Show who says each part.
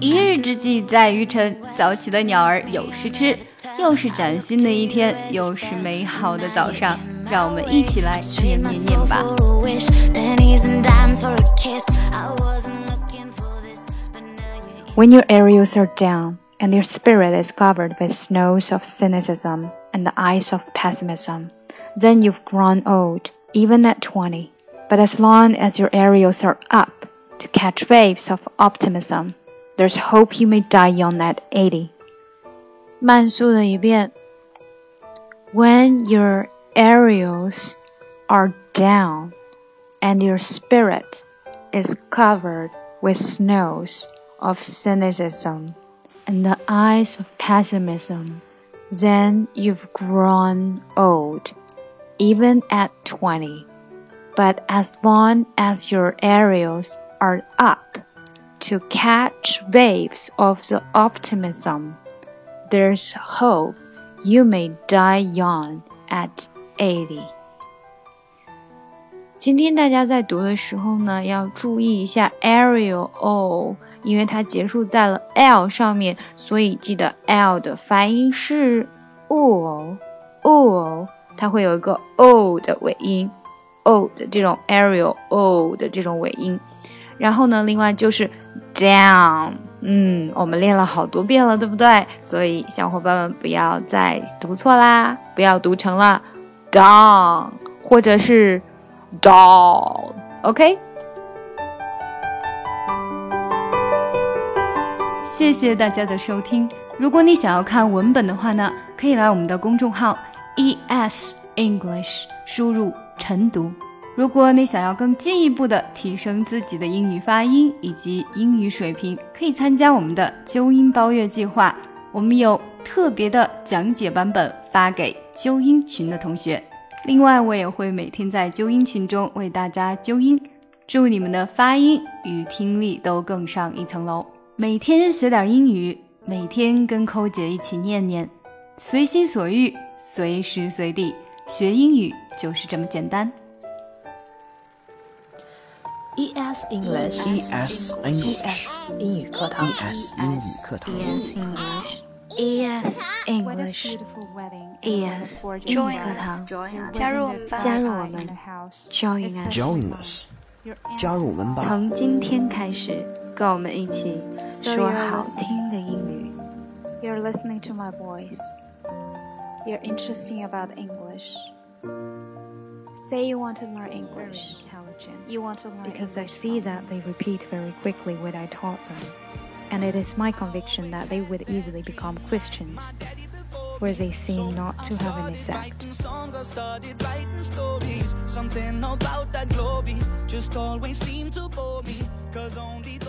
Speaker 1: 一日之计在于晨，早起的鸟儿有食吃。又是崭新的一天，又是美好的早上，让我们一起来念念念吧。
Speaker 2: When your aerials are down and your spirit is covered with snows of cynicism and the ice of pessimism, then you've grown old, even at 20. But as long as your aerials are up to catch waves of optimism, there's hope you may die young at 80.
Speaker 3: 慢速的一遍。When your aerials are down and your spirit is covered with snows of cynicism and the eyes of pessimism, then you've grown old, even at 20. But as long as your aerials are up to catch waves of the optimism, there's hope you may die young at eighty。
Speaker 1: 今天大家在读的时候呢，要注意一下 Ariel O，因为它结束在了 L 上面，所以记得 L 的发音是 o o，它会有一个 o 的尾音，o 的这种 Ariel O 的这种尾音。然后呢，另外就是 down。嗯，我们练了好多遍了，对不对？所以小伙伴们不要再读错啦，不要读成了 down 或者是 down，OK？谢谢大家的收听。如果你想要看文本的话呢，可以来我们的公众号 ES English，输入晨读。如果你想要更进一步的提升自己的英语发音以及英语水平，可以参加我们的纠音包月计划。我们有特别的讲解版本发给纠音群的同学。另外，我也会每天在纠音群中为大家纠音，祝你们的发音与听力都更上一层楼。每天学点英语，每天跟扣姐一起念念，随心所欲，随时随地学英语就是这么简单。
Speaker 4: ES English，ES
Speaker 5: English，
Speaker 4: 英语课堂，
Speaker 5: ES 英语课堂，
Speaker 3: ES English，ES 英语课堂，加入加入我们，Join
Speaker 5: us，Join us，加入我们吧。
Speaker 3: 从今天开始，跟我们一起说好听的英语。
Speaker 2: You're listening to my voice. You're interesting about English. Say you want to learn English. You want to learn
Speaker 6: because English I see that they repeat very quickly what I taught them. And it is my conviction that they would easily become Christians, where they seem not to have an effect. Something about that glory just always seemed to bore me, cause only those I really